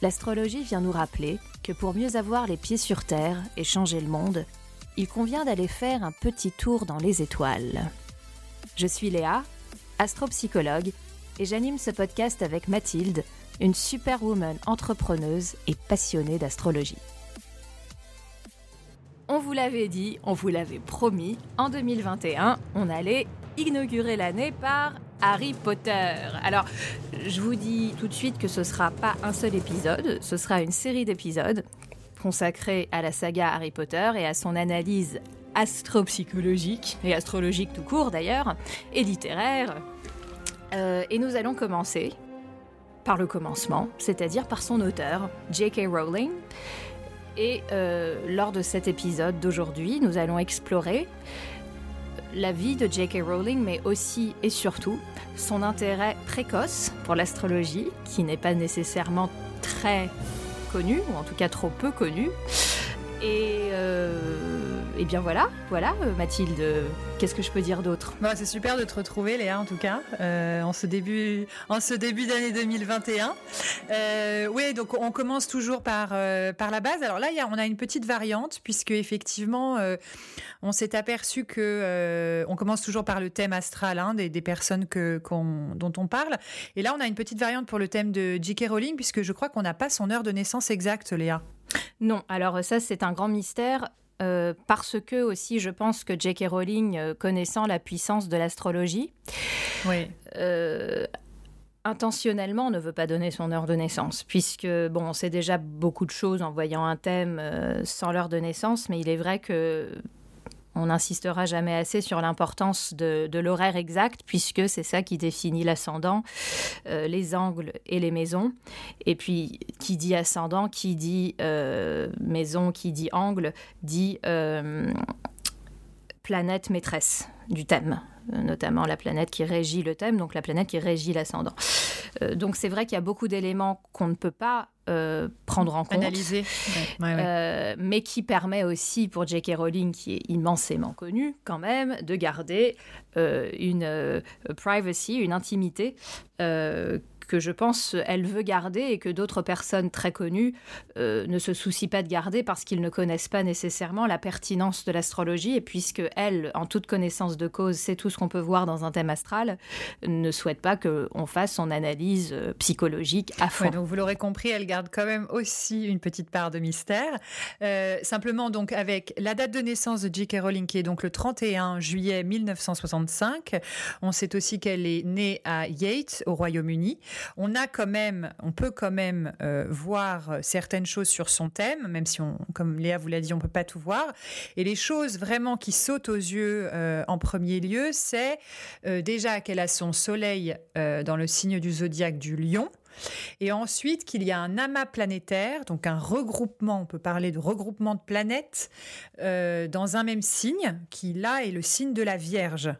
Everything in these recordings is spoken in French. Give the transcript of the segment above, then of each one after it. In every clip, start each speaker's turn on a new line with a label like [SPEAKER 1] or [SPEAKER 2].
[SPEAKER 1] L'astrologie vient nous rappeler que pour mieux avoir les pieds sur Terre et changer le monde, il convient d'aller faire un petit tour dans les étoiles. Je suis Léa, astropsychologue, et j'anime ce podcast avec Mathilde, une superwoman entrepreneuse et passionnée d'astrologie. On vous l'avait dit, on vous l'avait promis, en 2021, on allait inaugurer l'année par Harry Potter. Alors, je vous dis tout de suite que ce sera pas un seul épisode, ce sera une série d'épisodes consacrés à la saga Harry Potter et à son analyse astropsychologique et astrologique tout court d'ailleurs, et littéraire. Euh, et nous allons commencer par le commencement, c'est-à-dire par son auteur, J.K. Rowling. Et euh, lors de cet épisode d'aujourd'hui, nous allons explorer la vie de J.K. Rowling, mais aussi et surtout son intérêt précoce pour l'astrologie, qui n'est pas nécessairement très connu, ou en tout cas trop peu connu. Et, euh, et bien voilà, voilà Mathilde, qu'est-ce que je peux dire d'autre?
[SPEAKER 2] Bah, C'est super de te retrouver Léa en tout cas, euh, en ce début, en ce début d'année 2021. Euh, oui, donc on commence toujours par, euh, par la base. Alors là, y a, on a une petite variante puisque effectivement, euh, on s'est aperçu que euh, on commence toujours par le thème astral hein, des, des, personnes que, qu'on, dont on parle. Et là, on a une petite variante pour le thème de J.K. Rowling puisque je crois qu'on n'a pas son heure de naissance exacte, Léa.
[SPEAKER 1] Non, alors ça c'est un grand mystère. Euh, parce que aussi je pense que J.K. Rowling, euh, connaissant la puissance de l'astrologie,
[SPEAKER 2] oui.
[SPEAKER 1] euh, intentionnellement ne veut pas donner son heure de naissance, puisque bon, on sait déjà beaucoup de choses en voyant un thème sans l'heure de naissance, mais il est vrai que on n'insistera jamais assez sur l'importance de, l'horaire exact, puisque c'est ça qui définit l'ascendant, euh, les angles et les maisons. Et puis, qui dit ascendant, qui dit euh, maison, qui dit angle, dit euh, planète maîtresse du thème notamment la planète qui régit le thème, donc la planète qui régit l'ascendant. Donc c'est vrai qu'il y a beaucoup d'éléments qu'on ne peut pas euh, prendre en compte,
[SPEAKER 2] analyser,
[SPEAKER 1] ouais, ouais. Euh, mais qui permet aussi pour J.K. Rowling, qui est immensément connue quand même, de garder euh, une privacy, une intimité que je pense elle veut garder et que d'autres personnes très connues euh, ne se soucient pas de garder parce qu'ils ne connaissent pas nécessairement la pertinence de l'astrologie et puisque elle, en toute connaissance de cause, sait tout ce qu'on peut voir dans un thème astral, ne souhaite pas qu'on fasse son analyse euh, psychologique à fond.
[SPEAKER 2] Donc vous l'aurez compris, elle garde quand même aussi une petite part de mystère. Euh, simplement donc avec la date de naissance de J.K. Rowling qui est donc le 31 juillet 1965, on sait aussi qu'elle est née à Yates au Royaume-Uni on a quand même, on peut quand même euh, voir certaines choses sur son thème, même si on, comme Léa vous l'a dit, on peut pas tout voir. Et les choses vraiment qui sautent aux yeux euh, en premier lieu, c'est euh, déjà qu'elle a son soleil euh, dans le signe du zodiaque du lion. Et ensuite qu'il y a un amas planétaire, donc un regroupement, on peut parler de regroupement de planètes euh, dans un même signe, qui là est le signe de la Vierge.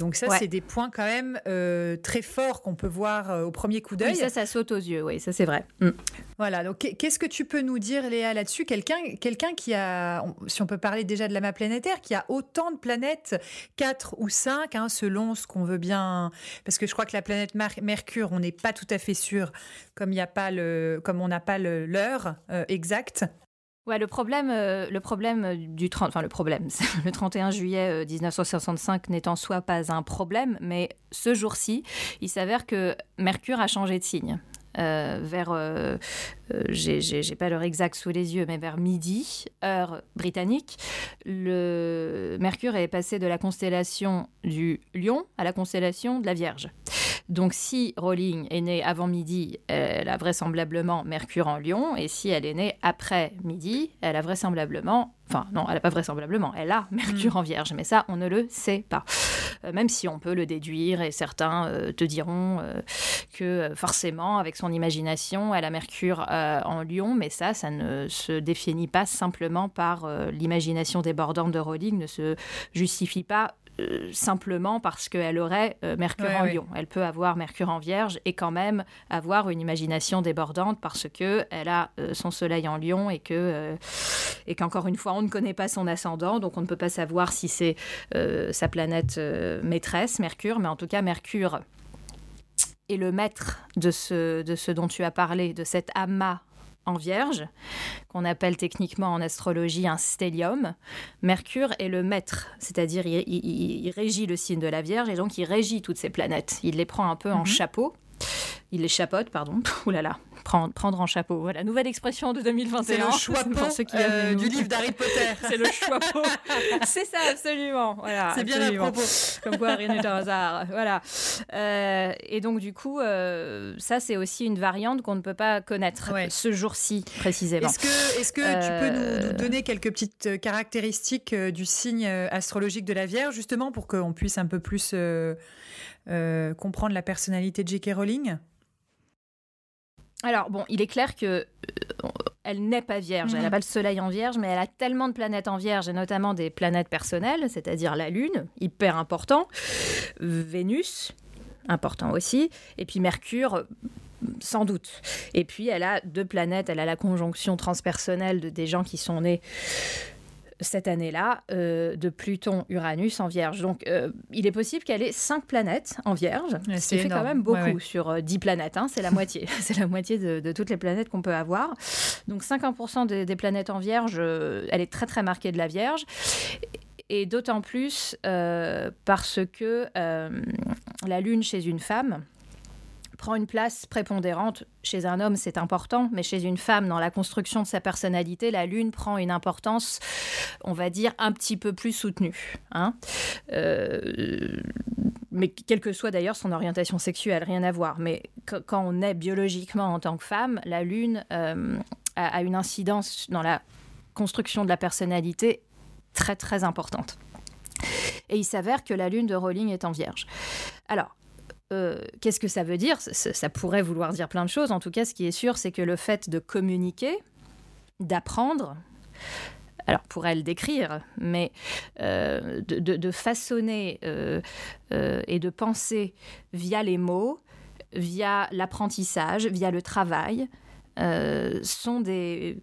[SPEAKER 2] Donc ça, ouais. c'est des points quand même euh, très forts qu'on peut voir euh, au premier coup d'œil.
[SPEAKER 1] Oui, ça, ça saute aux yeux, oui, ça c'est vrai. Mm.
[SPEAKER 2] Voilà, donc qu'est-ce que tu peux nous dire, Léa, là-dessus? Quelqu'un quelqu'un qui a, si on peut parler déjà de l'amas planétaire, qui a autant de planètes, 4 ou 5, hein, selon ce qu'on veut bien... Parce que je crois que la planète Mar Mercure, on n'est pas tout à fait sûr, comme, y a pas le, comme on n'a pas l'heure euh, exacte.
[SPEAKER 1] Le problème, euh, le problème du 30, enfin le problème, le 31 juillet euh, 1965 n'est en soi pas un problème, mais ce jour-ci, il s'avère que Mercure a changé de signe. Euh, vers, euh, euh, j'ai pas l'heure exacte sous les yeux, mais vers midi, heure britannique, le Mercure est passé de la constellation du Lion à la constellation de la Vierge. Donc si Rowling est née avant midi, elle a vraisemblablement Mercure en Lion, et si elle est née après midi, elle a vraisemblablement, enfin non, elle n'a pas vraisemblablement, elle a Mercure mmh. en Vierge, mais ça, on ne le sait pas. même si on peut le déduire et certains te diront que forcément, avec son imagination, elle a Mercure en lion, mais ça, ça ne se définit pas simplement par l'imagination débordante de Rowling, ne se justifie pas euh, simplement parce qu'elle aurait euh, Mercure en lion. Elle peut avoir Mercure en vierge et quand même avoir une imagination débordante parce que elle a euh, son soleil en lion et que et qu'encore une fois on ne connaît pas son ascendant donc on ne peut pas savoir si c'est sa planète maîtresse Mercure mais en tout cas Mercure est le maître de ce, de ce dont tu as parlé, de cet amas en vierge, qu'on appelle techniquement en astrologie un stellium. Mercure est le maître, c'est-à-dire il, régit le signe de la Vierge et donc il régit toutes ces planètes. Il les prend un peu en mhm. chapeau. Il les chapote, pardon. Ouh là là, prendre, prendre en chapeau. Voilà, nouvelle expression de 2021.
[SPEAKER 2] C'est le choix euh, du livre d'Harry Potter.
[SPEAKER 1] c'est le choix C'est ça, absolument. Voilà,
[SPEAKER 2] c'est bien à propos.
[SPEAKER 1] Comme quoi, rien n'est un hasard. Voilà. Euh, et donc, du coup, euh, ça, c'est aussi une variante qu'on ne peut pas connaître ce jour-ci, précisément.
[SPEAKER 2] Est-ce que, est-ce que tu peux nous, donner quelques petites caractéristiques du signe astrologique de la Vierge, justement, pour qu'on puisse un peu plus comprendre la personnalité de J.K. Rowling?
[SPEAKER 1] Alors, bon, il est clair que euh, elle n'est pas vierge. Elle n'a mhm. pas le soleil en vierge, mais elle a tellement de planètes en vierge, et notamment des planètes personnelles, c'est-à-dire la Lune, hyper important, Vénus, important aussi, et puis Mercure, sans doute. Et puis, elle a deux planètes. Elle a la conjonction transpersonnelle de des gens qui sont nés cette année-là euh, de Pluton-Uranus en Vierge. Donc, euh, il est possible qu'elle ait cinq planètes en Vierge, ce qui fait quand même beaucoup sur 10 euh, planètes. Hein, c'est la moitié. c'est la moitié de, toutes les planètes qu'on peut avoir. Donc, 50% des, planètes en Vierge, elle est très, très marquée de la Vierge et d'autant plus parce que la Lune chez une femme prend une place prépondérante. Chez un homme, c'est important, mais chez une femme, dans la construction de sa personnalité, la lune prend une importance, on va dire, un petit peu plus soutenue. Hein. Euh, mais quelle que soit d'ailleurs son orientation sexuelle, rien à voir. Mais quand on est biologiquement en tant que femme, la lune euh, a une incidence dans la construction de la personnalité très très importante. Et il s'avère que la lune de Rowling est en vierge. Alors, euh, qu'est-ce que ça veut dire? Ça, pourrait vouloir dire plein de choses. En tout cas, ce qui est sûr, c'est que le fait de communiquer, d'apprendre, alors pour elle d'écrire, mais euh, de, façonner euh, et de penser via les mots, via l'apprentissage, via le travail, sont des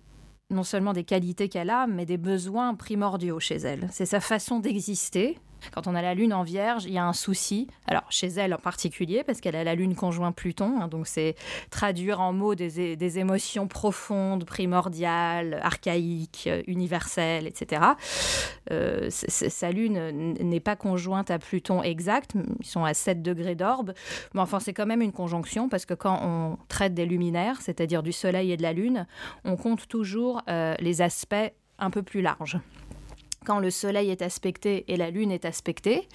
[SPEAKER 1] non seulement des qualités qu'elle a, mais des besoins primordiaux chez elle. C'est sa façon d'exister, quand on a la Lune en Vierge, il y a un souci. Alors, chez elle en particulier, parce qu'elle a la Lune conjoint Pluton, hein, donc c'est traduire en mots des, émotions profondes, primordiales, archaïques, euh, universelles, etc. Euh, sa Lune n'est pas conjointe à Pluton exact, ils sont à 7 degrés d'orbe, mais enfin, c'est quand même une conjonction, parce que quand on traite des luminaires, c'est-à-dire du Soleil et de la Lune, on compte toujours euh, les aspects un peu plus larges quand le Soleil est aspecté et la Lune est aspectée.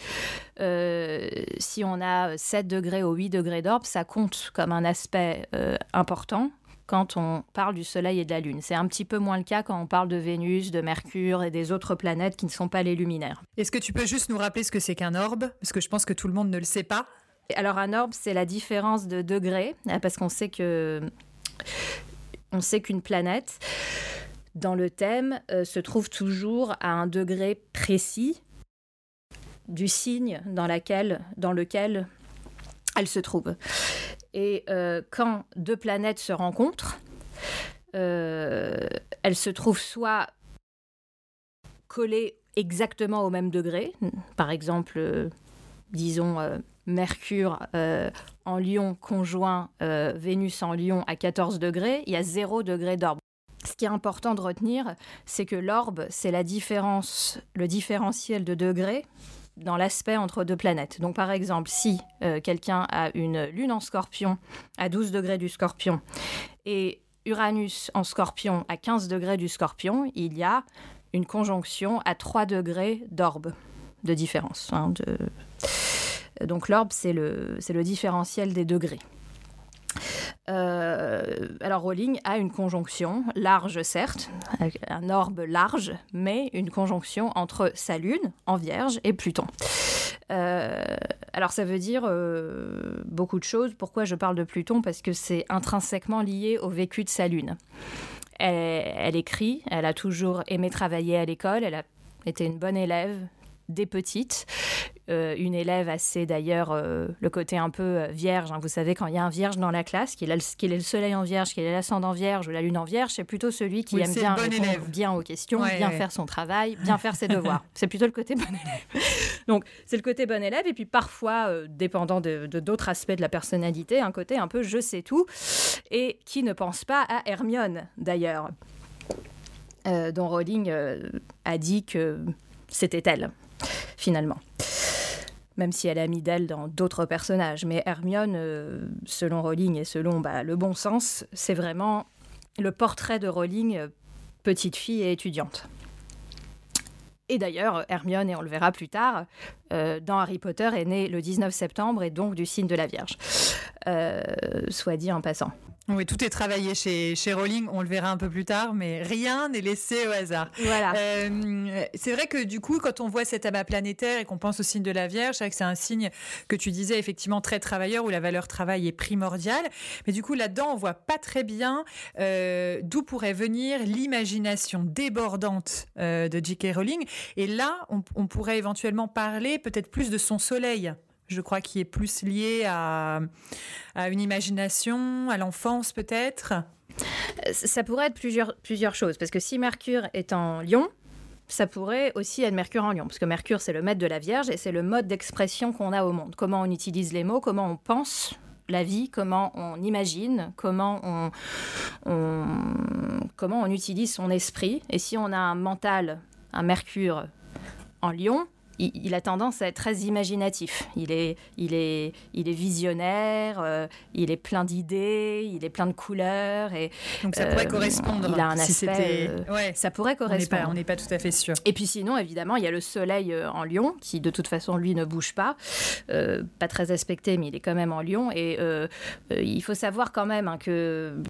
[SPEAKER 1] Euh, si on a 7 degrés ou 8 degrés d'orbe, ça compte comme un aspect euh, important quand on parle du Soleil et de la Lune. C'est un petit peu moins le cas quand on parle de Vénus, de Mercure et des autres planètes qui ne sont pas les luminaires.
[SPEAKER 2] Est-ce que tu peux juste nous rappeler ce que c'est qu'un orbe? Parce que je pense que tout le monde ne le sait pas.
[SPEAKER 1] Alors un orbe, c'est la différence de degrés, hein, parce qu'on sait que on sait qu'une planète dans le thème euh, se trouve toujours à un degré précis du signe dans, lequel elle se trouve. Et euh, quand deux planètes se rencontrent, euh, elles se trouvent soit collées exactement au même degré, par exemple, disons Mercure en Lion conjoint Vénus en Lion à 14 degrés, il y a 0 degré d'orbe. Ce qui est important de retenir, c'est que l'orbe, c'est la différence, le différentiel de degrés dans l'aspect entre deux planètes. Donc par exemple, si euh, quelqu'un a une lune en scorpion à 12 degrés du scorpion et Uranus en scorpion à 15 degrés du scorpion, il y a une conjonction à 3 degrés d'orbe de différence. Hein, donc l'orbe, c'est le, le différentiel des degrés. Euh, alors Rowling a une conjonction large certes, un orbe large, mais une conjonction entre sa lune en Vierge et Pluton. alors ça veut dire beaucoup de choses. Pourquoi je parle de Pluton? Parce que c'est intrinsèquement lié au vécu de sa lune. elle, écrit, elle a toujours aimé travailler à l'école, elle a été une bonne élève, des petites. Euh, une élève assez d'ailleurs euh, le côté un peu euh, vierge. Hein. Vous savez, quand il y a un vierge dans la classe, qu'il, est le soleil en vierge, qu'il est l'ascendant vierge ou la lune en vierge, c'est plutôt celui qui aime bien répondre bien aux questions, bien faire son travail, bien faire ses devoirs. c'est plutôt le côté bon élève. Donc, c'est le côté bon élève. Et puis parfois, dépendant de, d'autres aspects de la personnalité, un côté un peu je sais tout et qui ne pense pas à Hermione d'ailleurs. dont Rowling a dit que c'était elle finalement. Même si elle a mis d'elle dans d'autres personnages. Mais Hermione, euh, selon Rowling et selon bah, le bon sens, c'est vraiment le portrait de Rowling, euh, petite fille et étudiante. Et d'ailleurs, Hermione, et on le verra plus tard, euh, dans Harry Potter, est née le 19 septembre et donc du signe de la Vierge. soit dit en passant.
[SPEAKER 2] Oui, tout est travaillé chez, chez Rowling, on le verra un peu plus tard, mais rien n'est laissé au hasard.
[SPEAKER 1] Voilà.
[SPEAKER 2] Euh, c'est vrai que du coup, quand on voit cet amas planétaire et qu'on pense au signe de la Vierge, c'est vrai que c'est un signe que tu disais effectivement très travailleur, où la valeur travail est primordiale. Mais du coup, là-dedans, on voit pas très bien euh, d'où pourrait venir l'imagination débordante euh, de J.K. Rowling. Et là, on, on pourrait éventuellement parler peut-être plus de son soleil je crois, qui est plus lié à, une imagination, à l'enfance peut-être?
[SPEAKER 1] Ça pourrait être plusieurs, plusieurs choses, parce que si Mercure est en lion, ça pourrait aussi être Mercure en lion, parce que Mercure, c'est le maître de la Vierge et c'est le mode d'expression qu'on a au monde. Comment on utilise les mots, comment on pense la vie, comment on imagine, comment on, comment on utilise son esprit. Et si on a un mental, un Mercure en lion, il, a tendance à être très imaginatif. Il est, il est, il est visionnaire, euh, il est plein d'idées, il est plein de couleurs. Et,
[SPEAKER 2] Donc ça pourrait euh, correspondre.
[SPEAKER 1] Il a un aspect. Euh, ouais, ça pourrait correspondre.
[SPEAKER 2] On n'est pas, tout à fait sûr.
[SPEAKER 1] Et puis sinon, évidemment, il y a le soleil en lion, qui de toute façon, lui, ne bouge pas. pas très aspecté, mais il est quand même en lion. Et il faut savoir quand même hein, que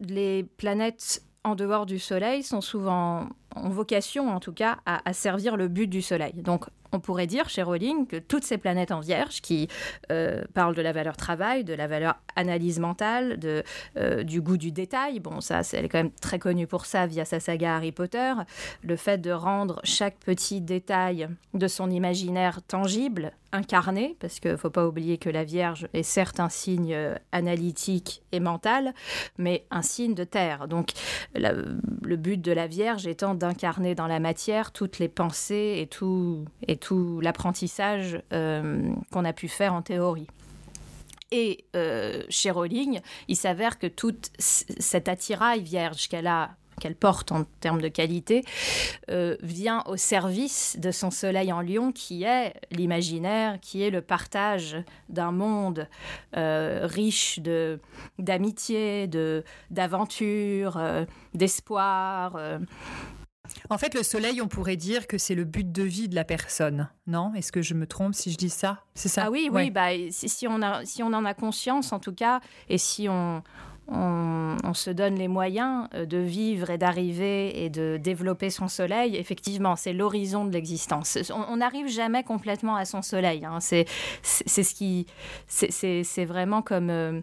[SPEAKER 1] les planètes en dehors du Soleil sont souvent en vocation, en tout cas, à, à servir le but du Soleil. Donc, on pourrait dire chez Rowling que toutes ces planètes en vierge qui euh, parlent de la valeur travail, de la valeur analyse mentale, de, euh, du goût du détail, bon ça elle est quand même très connue pour ça via sa saga Harry Potter, le fait de rendre chaque petit détail de son imaginaire tangible, incarné, parce qu'il ne faut pas oublier que la Vierge est certes un signe euh, analytique et mental, mais un signe de terre. Donc le but de la Vierge étant d'incarner dans la matière toutes les pensées et tout, et tout l'apprentissage euh, qu'on a pu faire en théorie. Et euh, chez Rowling, il s'avère que toute cette attirail vierge qu'elle a qu'elle porte en termes de qualité, euh, vient au service de son soleil en lion, qui est l'imaginaire, qui est le partage d'un monde riche de d'amitié, de d'aventure, d'espoir.
[SPEAKER 2] En fait, le soleil, on pourrait dire que c'est le but de vie de la personne, non? Est-ce que je me trompe si je dis ça?
[SPEAKER 1] C'est ça? Ah oui, oui. Bah, si, on a, si on en a conscience, en tout cas, et si on, on, se donne les moyens euh, de vivre et d'arriver et de développer son soleil, effectivement, c'est l'horizon de l'existence. On n'arrive jamais complètement à son soleil. Hein. C'est ce qui, c'est vraiment comme euh,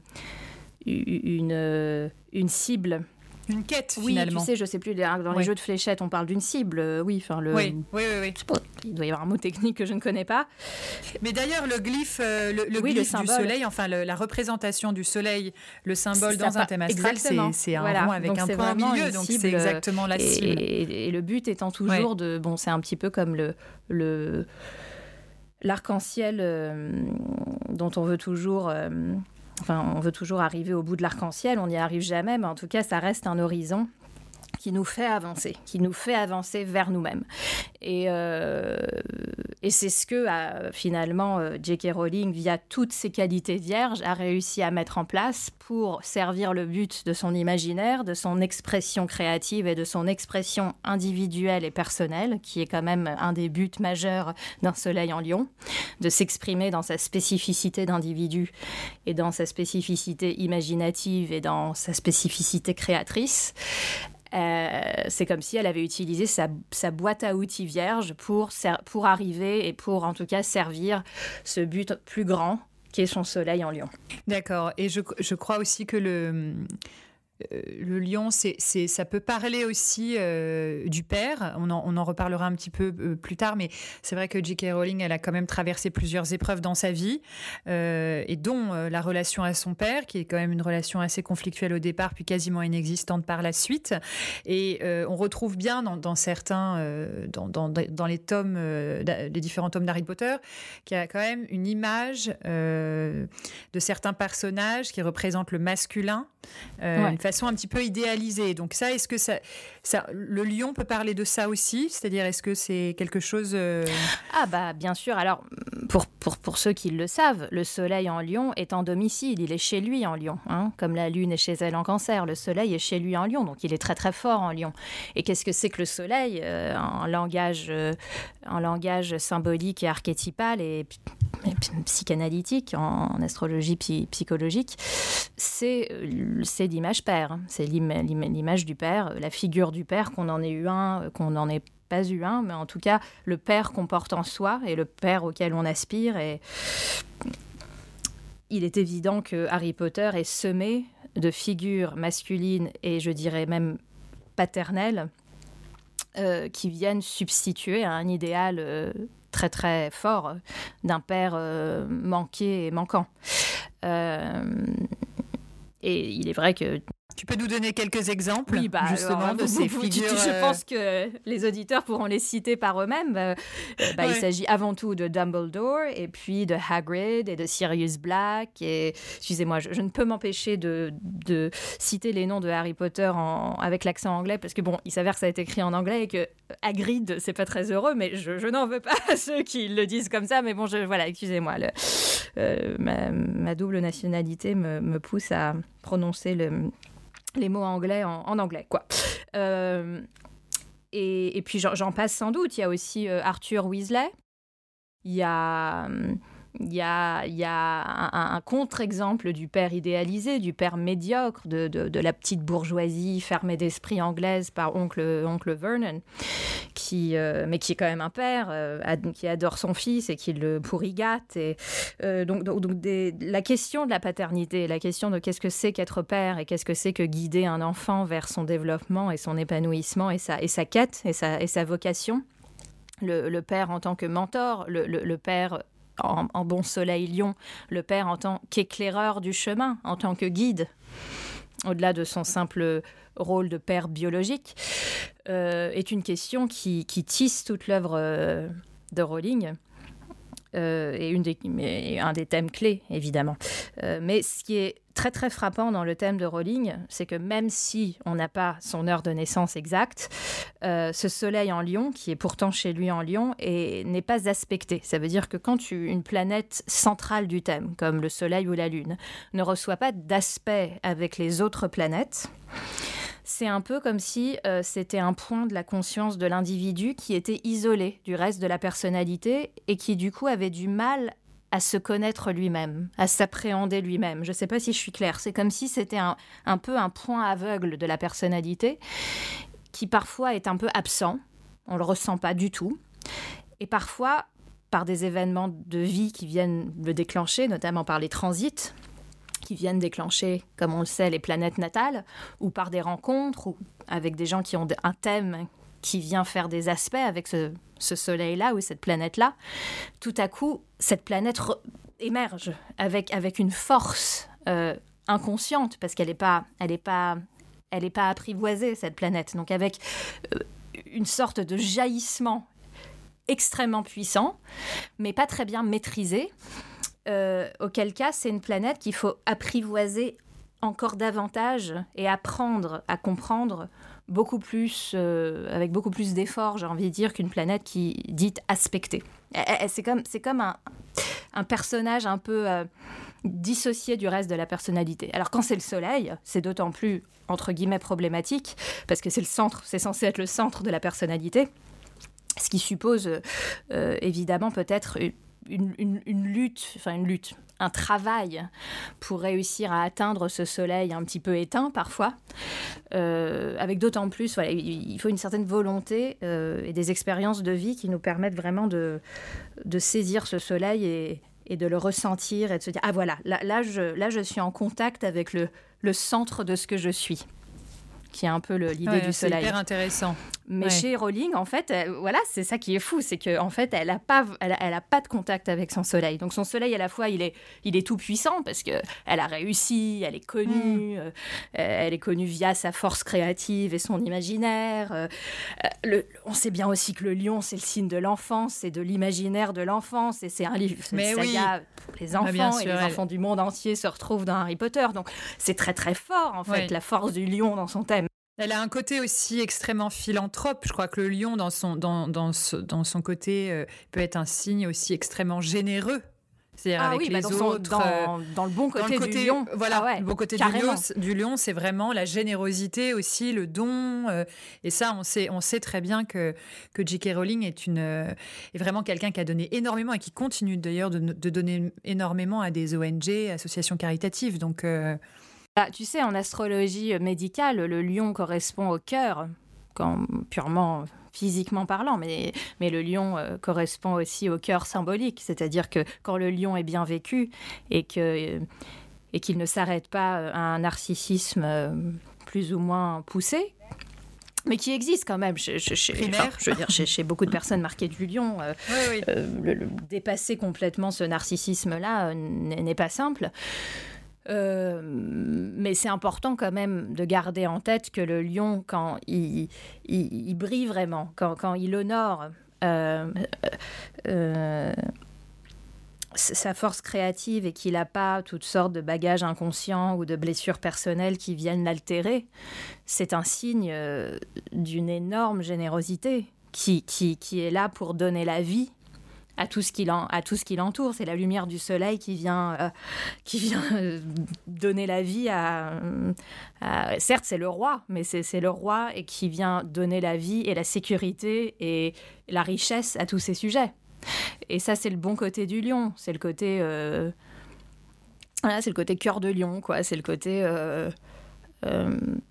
[SPEAKER 1] une, euh, une cible
[SPEAKER 2] une quête
[SPEAKER 1] oui,
[SPEAKER 2] finalement.
[SPEAKER 1] tu sais, je sais plus, dans les jeux de fléchettes, on parle d'une cible, euh, oui. Enfin, le...
[SPEAKER 2] Oui, oui, oui.
[SPEAKER 1] il doit y avoir un mot technique que je ne connais pas.
[SPEAKER 2] Mais d'ailleurs, le glyphe, euh, le, glyphe du soleil, enfin la représentation du soleil, le symbole dans un thème astral, c'est un rond avec un point au milieu, donc c'est exactement la cible.
[SPEAKER 1] Et, le but étant toujours de, bon, c'est un petit peu comme le le l'arc-en-ciel euh, dont on veut toujours Enfin, on veut toujours arriver au bout de l'arc-en-ciel, on n'y arrive jamais, mais en tout cas, ça reste un horizon qui nous fait avancer, qui nous fait avancer vers nous-mêmes. Et, euh, c'est ce que finalement euh, J.K. Rowling, via toutes ses qualités vierges, a réussi à mettre en place pour servir le but de son imaginaire, de son expression créative et de son expression individuelle et personnelle, qui est quand même un des buts majeurs d'un soleil en lion, de s'exprimer dans sa spécificité d'individu et dans sa spécificité imaginative et dans sa spécificité créatrice c'est comme si elle avait utilisé sa, boîte à outils vierge pour, pour arriver et pour en tout cas servir ce but plus grand qui est son soleil en lion.
[SPEAKER 2] D'accord. Et je, crois aussi que le, euh, le lion, c'est, ça peut parler aussi euh, du père. On en, reparlera un petit peu euh, plus tard, mais c'est vrai que J.K. Rowling, elle a quand même traversé plusieurs épreuves dans sa vie, et dont la relation à son père, qui est quand même une relation assez conflictuelle au départ, puis quasiment inexistante par la suite. Et on retrouve bien dans, certains, dans, dans, les tomes, les différents tomes d'Harry Potter, qu'il y a quand même une image de certains personnages qui représentent le masculin, une façon un petit peu idéalisée. Donc ça, est-ce que ça, le lion peut parler de ça aussi? C'est-à-dire, est-ce que c'est quelque chose euh,
[SPEAKER 1] Ah bah bien sûr. Alors pour, pour, pour, ceux qui le savent, le soleil en lion est en domicile. Il est chez lui en lion, hein. comme la lune est chez elle en cancer. Le soleil est chez lui en lion, donc il est très très fort en lion. Et qu'est-ce que c'est que le soleil euh, en langage, euh, en langage symbolique et archétypal et psychanalytique, en, astrologie psychologique, c'est l'image père. C'est l'image du père, la figure du père, qu'on en ait eu un, qu'on n'en ait pas eu un, mais en tout cas, le père qu'on porte en soi et le père auquel on aspire. Et il est évident que Harry Potter est semé de figures masculines et je dirais même paternelles euh, qui viennent substituer à un idéal euh, très très fort d'un père euh, manqué et manquant. et il est vrai que
[SPEAKER 2] tu peux nous donner quelques exemples
[SPEAKER 1] oui, bah, justement de ces figures Je euh, pense que les auditeurs pourront les citer par eux-mêmes. Euh, bah, Il s'agit avant tout de Dumbledore et puis de Hagrid et de Sirius Black. Et excusez-moi, je, ne peux m'empêcher de, de, citer les noms de Harry Potter en, avec l'accent anglais parce que bon, il s'avère que ça a été écrit en anglais et que Hagrid c'est pas très heureux, mais je, n'en veux pas à ceux qui le disent comme ça. Mais bon, je, voilà, excusez-moi, euh, ma, ma, double nationalité me, me pousse à prononcer le les mots anglais en, anglais, quoi. Euh, et, et, puis j'en passe sans doute. Il y a aussi euh, Arthur Weasley. Il y a hum, il y a, y a un, contre-exemple du père idéalisé, du père médiocre, de, la petite bourgeoisie fermée d'esprit anglaise par oncle, oncle Vernon, qui, euh, mais qui est quand même un père, euh, qui adore son fils et qui le pourrit gâte. Et, euh, donc, donc, la question de la paternité, la question de qu'est-ce que c'est qu'être père et qu'est-ce que c'est que guider un enfant vers son développement et son épanouissement et sa, et sa quête et sa, et sa vocation. Le, père en tant que mentor, le, le père en, bon soleil lion, le père en tant qu'éclaireur du chemin, en tant que guide, au-delà de son simple rôle de père biologique, euh, est une question qui, tisse toute l'œuvre euh, de Rowling. Euh, un des thèmes clés, évidemment. mais ce qui est très très frappant dans le thème de Rowling, c'est que même si on n'a pas son heure de naissance exacte, euh, ce soleil en Lion, qui est pourtant chez lui en Lion, n'est pas aspecté. Ça veut dire que quand tu, une planète centrale du thème, comme le Soleil ou la Lune, ne reçoit pas d'aspect avec les autres planètes, c'est un peu comme si euh, c'était un point de la conscience de l'individu qui était isolé du reste de la personnalité et qui du coup avait du mal à se connaître lui-même, à s'appréhender lui-même. Je ne sais pas si je suis claire. C'est comme si c'était un, un, peu un point aveugle de la personnalité qui parfois est un peu absent. On le ressent pas du tout. Et parfois, par des événements de vie qui viennent le déclencher, notamment par les transits, viennent déclencher, comme on le sait, les planètes natales, ou par des rencontres, ou avec des gens qui ont un thème qui vient faire des aspects avec ce, soleil-là ou cette planète-là, tout à coup, cette planète émerge avec, avec une force euh, inconsciente, parce qu'elle n'est pas, elle pas, elle pas apprivoisée, cette planète. Donc avec euh, une sorte de jaillissement extrêmement puissant, mais pas très bien maîtrisé, euh, auquel cas c'est une planète qu'il faut apprivoiser encore davantage et apprendre à comprendre beaucoup plus, euh, avec beaucoup plus d'efforts, j'ai envie de dire, qu'une planète qui dit aspectée. C'est comme, c'est comme un, personnage un peu euh, dissocié du reste de la personnalité. Alors quand c'est le soleil, c'est d'autant plus, entre guillemets, problématique, parce que c'est le centre, c'est censé être le centre de la personnalité, ce qui suppose évidemment peut-être une, lutte, enfin une lutte, un travail pour réussir à atteindre ce soleil un petit peu éteint parfois, euh, avec d'autant plus, voilà, il faut une certaine volonté euh, et des expériences de vie qui nous permettent vraiment de, saisir ce soleil et, de le ressentir et de se dire, ah voilà, là, je, là je suis en contact avec le centre de ce que je suis qui est un peu l'idée du soleil.
[SPEAKER 2] C'est hyper intéressant.
[SPEAKER 1] Mais chez Rowling, en fait, voilà, c'est ça qui est fou, c'est qu'en en fait, elle n'a pas, elle, a pas de contact avec son soleil. Donc son soleil, à la fois, il est, il est tout puissant parce que elle a réussi, elle est connue, mm. euh, elle est connue via sa force créative et son imaginaire. Euh, euh, le, on sait bien aussi que le lion, c'est le signe de l'enfance, c'est de l'imaginaire de l'enfance, et c'est un livre, Mais oui. pour les enfants et les enfants du monde entier se retrouvent dans Harry Potter. Donc c'est très très fort en fait la force du lion dans son thème.
[SPEAKER 2] Elle a un côté aussi extrêmement philanthrope. Je crois que le lion, dans son, dans, dans, dans son côté, euh, peut être un signe aussi extrêmement généreux.
[SPEAKER 1] C'est-à-dire ah avec les dans autres. Euh, dans, le bon côté, du lion.
[SPEAKER 2] Voilà, ah le bon côté du lion, c'est vraiment la générosité aussi, le don. Euh, et ça, on sait, on sait très bien que, que J.K. Rowling est, une, est vraiment quelqu'un qui a donné énormément et qui continue d'ailleurs de, de, donner énormément à des ONG, associations caritatives. Donc.
[SPEAKER 1] Bah, tu sais, en astrologie médicale, le lion correspond au cœur, quand, purement physiquement parlant, mais, mais le lion euh, correspond aussi au cœur symbolique, c'est-à-dire que quand le lion est bien vécu et que et qu'il ne s'arrête pas à un narcissisme euh, plus ou moins poussé, mais qui existe quand même chez, chez, je veux dire, chez, beaucoup de personnes marquées du lion. Euh, dépasser complètement ce narcissisme-là n'est pas simple. Euh, mais c'est important quand même de garder en tête que le lion, quand il, il, brille vraiment, quand, quand il honore euh, euh, sa force créative et qu'il n'a pas toutes sortes de bagages inconscients ou de blessures personnelles qui viennent l'altérer, c'est un signe d'une énorme générosité qui, qui, qui est là pour donner la vie à tout ce qui tout ce l'entoure. C'est la lumière du soleil qui vient, euh, qui vient euh, donner la vie à. certes, c'est le roi, mais c'est le roi et qui vient donner la vie et la sécurité et la richesse à tous ces sujets. Et ça, c'est le bon côté du lion. C'est le côté. Euh, c'est le côté cœur de lion, quoi. C'est le côté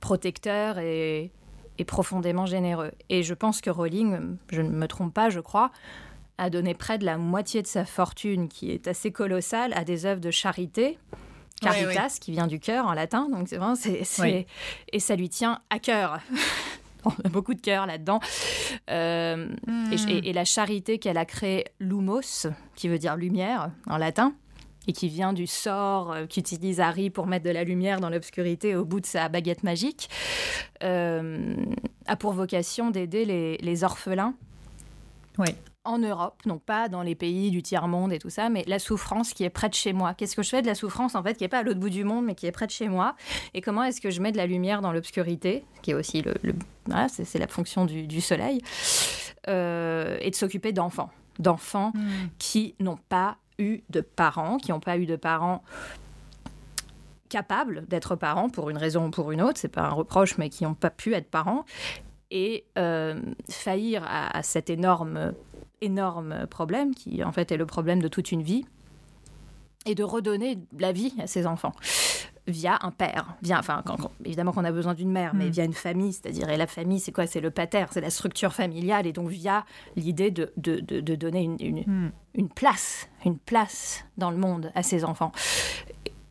[SPEAKER 1] protecteur et, et profondément généreux. Et je pense que Rowling, je ne me trompe pas, je crois, a donné près de la moitié de sa fortune, qui est assez colossale, à des œuvres de charité. Caritas, qui vient du cœur en latin, donc c'est vraiment, c'est, et ça lui tient à cœur. On a beaucoup de cœur là-dedans. Euh, hmm. et, la charité qu'elle a créée, lumos, qui veut dire lumière en latin, et qui vient du sort euh, qu'utilise Harry pour mettre de la lumière dans l'obscurité au bout de sa baguette magique, euh, a pour vocation d'aider les, les orphelins.
[SPEAKER 2] Oui
[SPEAKER 1] en Europe, donc pas dans les pays du tiers-monde et tout ça, mais la souffrance qui est près de chez moi. Qu'est-ce que je fais de la souffrance, en fait, qui n'est pas à l'autre bout du monde, mais qui est près de chez moi? Et comment est-ce que je mets de la lumière dans l'obscurité, qui est aussi le... c'est la fonction du, soleil, euh, et de s'occuper d'enfants. D'enfants hmm. qui n'ont pas eu de parents, qui n'ont pas eu de parents capables d'être parents pour une raison ou pour une autre, c'est pas un reproche, mais qui n'ont pas pu être parents, et euh, faillir à, cette énorme énorme problème, qui en fait est le problème de toute une vie, et de redonner la vie à ses enfants via un père, via, enfin, évidemment qu'on a besoin d'une mère, mais mm. via une famille, c'est-à-dire, et la famille, c'est quoi? C'est le pater, c'est la structure familiale, et donc via l'idée de, de, de, donner une, une, mm. une, place, une place dans le monde à ses enfants.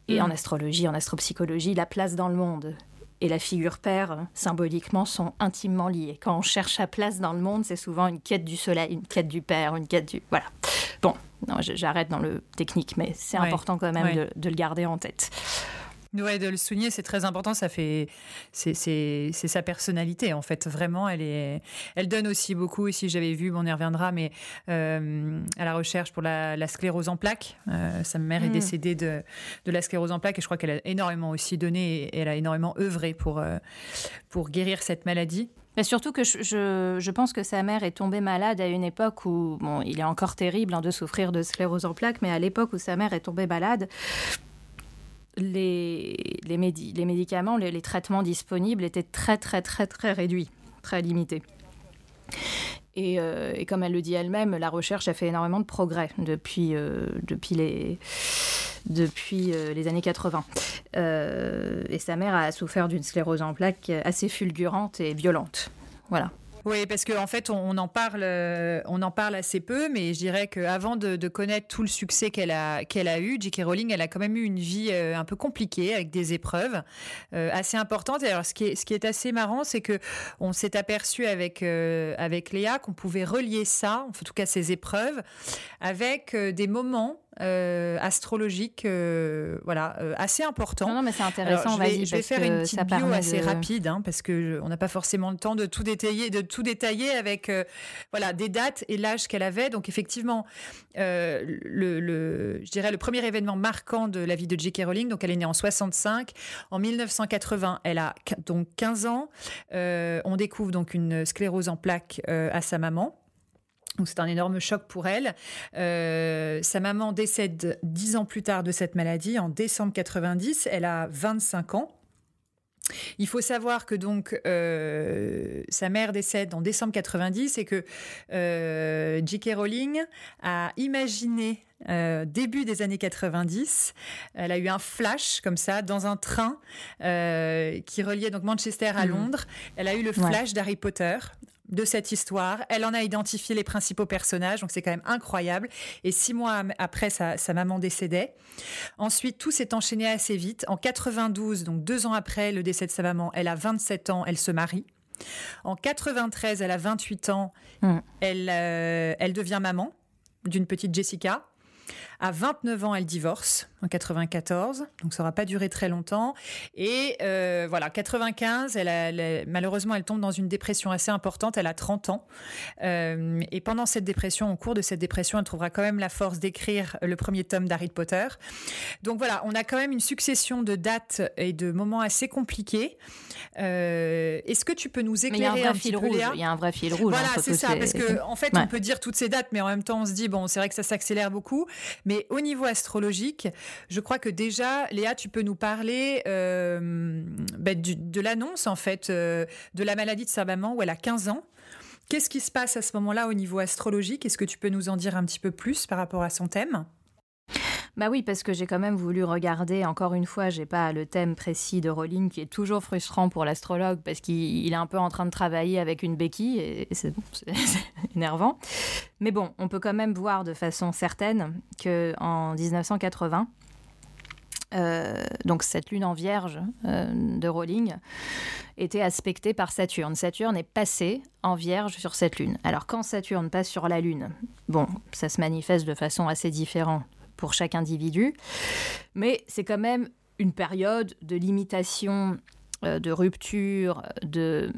[SPEAKER 1] Et mm. en astrologie, en astropsychologie, la place dans le monde, et la figure père, symboliquement, sont intimement liées. Quand on cherche sa place dans le monde, c'est souvent une quête du soleil, une quête du père, une quête du... Voilà. Bon, j'arrête dans le technique, mais c'est important quand même de, de, le garder en tête.
[SPEAKER 2] Ouais, de le souligner, c'est très important. Ça fait, c'est sa personnalité en fait. Vraiment, elle est, elle donne aussi beaucoup. Ici, j'avais vu, on y reviendra, mais euh, à la recherche pour la, sclérose en plaques. Euh, sa mère est mm. décédée de, de la sclérose en plaques et je crois qu'elle a énormément aussi donné et elle a énormément œuvré pour euh, pour guérir cette maladie.
[SPEAKER 1] Mais surtout que je, je, pense que sa mère est tombée malade à une époque où, bon, il est encore terrible hein, de souffrir de sclérose en plaques, mais à l'époque où sa mère est tombée malade, les, médicaments, les, les, traitements disponibles étaient très très très très réduits, très limités. Et, comme elle le dit elle-même, la recherche a fait énormément de progrès depuis, depuis les depuis les années 80. et sa mère a souffert d'une sclérose en plaques assez fulgurante et violente. Voilà.
[SPEAKER 2] Oui, parce qu'en en fait, on, en parle, euh, on en parle assez peu, mais je dirais qu'avant de, de connaître tout le succès qu'elle a, a eu, J.K. Rowling, elle a quand même eu une vie euh, un peu compliquée avec des épreuves euh, assez importantes. Et alors, ce qui est, ce qui est assez marrant, c'est que on s'est aperçu avec avec Léa qu'on pouvait relier ça, en tout cas ces épreuves, avec des moments euh, astrologique, euh, voilà, euh, assez important.
[SPEAKER 1] Non, mais c'est intéressant.
[SPEAKER 2] je vais, je vais faire une petite bio assez rapide, hein, parce que on n'a pas forcément le temps de tout détailler, de tout détailler avec, voilà, des dates et l'âge qu'elle avait. Donc effectivement, le, le, je dirais le premier événement marquant de la vie de J.K. Rowling. Donc elle est née en 65. En 1980, elle a donc 15 ans. on découvre donc une sclérose en plaques à sa maman. Donc c'est un énorme choc pour elle. Euh, sa maman décède dix ans plus tard de cette maladie, en décembre 90. Elle a 25 ans. Il faut savoir que donc euh, sa mère décède en décembre 90 et que euh, J.K. Rowling a imaginé début des années 90, elle a eu un flash comme ça dans un train qui reliait donc Manchester à mmh. Londres. Elle a eu le flash d'Harry Potter de cette histoire. Elle en a identifié les principaux personnages, donc c'est quand même incroyable. Et six mois après, sa, maman décédait. Ensuite, tout s'est enchaîné assez vite. En 92, donc deux ans après le décès de sa maman, elle a 27 ans, elle se marie. En 93, elle a 28 ans, mmh. elle, euh, elle devient maman d'une petite Jessica. À 29 ans, elle divorce en 94, donc ça n'aura pas duré très longtemps. Et euh, voilà, 95, elle, malheureusement, elle tombe dans une dépression assez importante. Elle a 30 ans. Euh, et pendant cette dépression, au cours de cette dépression, elle trouvera quand même la force d'écrire le premier tome d'Harry Potter. Donc voilà, on a quand même une succession de dates et de moments assez compliqués. Euh, est-ce que tu peux nous éclairer un, fil rouge
[SPEAKER 1] Il y a un vrai fil rouge.
[SPEAKER 2] Voilà, c'est ça, parce que en fait, on peut dire toutes ces dates, mais en même temps, on se dit bon, c'est vrai que ça s'accélère beaucoup. Mais au niveau astrologique, je crois que déjà, Léa, tu peux nous parler euh, ben, de l'annonce, en fait, euh, de la maladie de sa maman où elle a 15 ans. Qu'est-ce qui se passe à ce moment-là au niveau astrologique? Est-ce que tu peux nous en dire un petit peu plus par rapport à son thème?
[SPEAKER 1] Bah oui, parce que j'ai quand même voulu regarder, encore une fois, j'ai pas le thème précis de Rowling qui est toujours frustrant pour l'astrologue parce qu'il est un peu en train de travailler avec une béquille et, c'est énervant. Mais bon, on peut quand même voir de façon certaine que en 1980, euh, donc cette lune en vierge euh, de Rowling était aspectée par Saturne. Saturne est passé en vierge sur cette lune. Alors quand Saturne passe sur la lune, bon, ça se manifeste de façon assez différente pour chaque individu. Mais c'est quand même une période de limitation, euh, de rupture, de...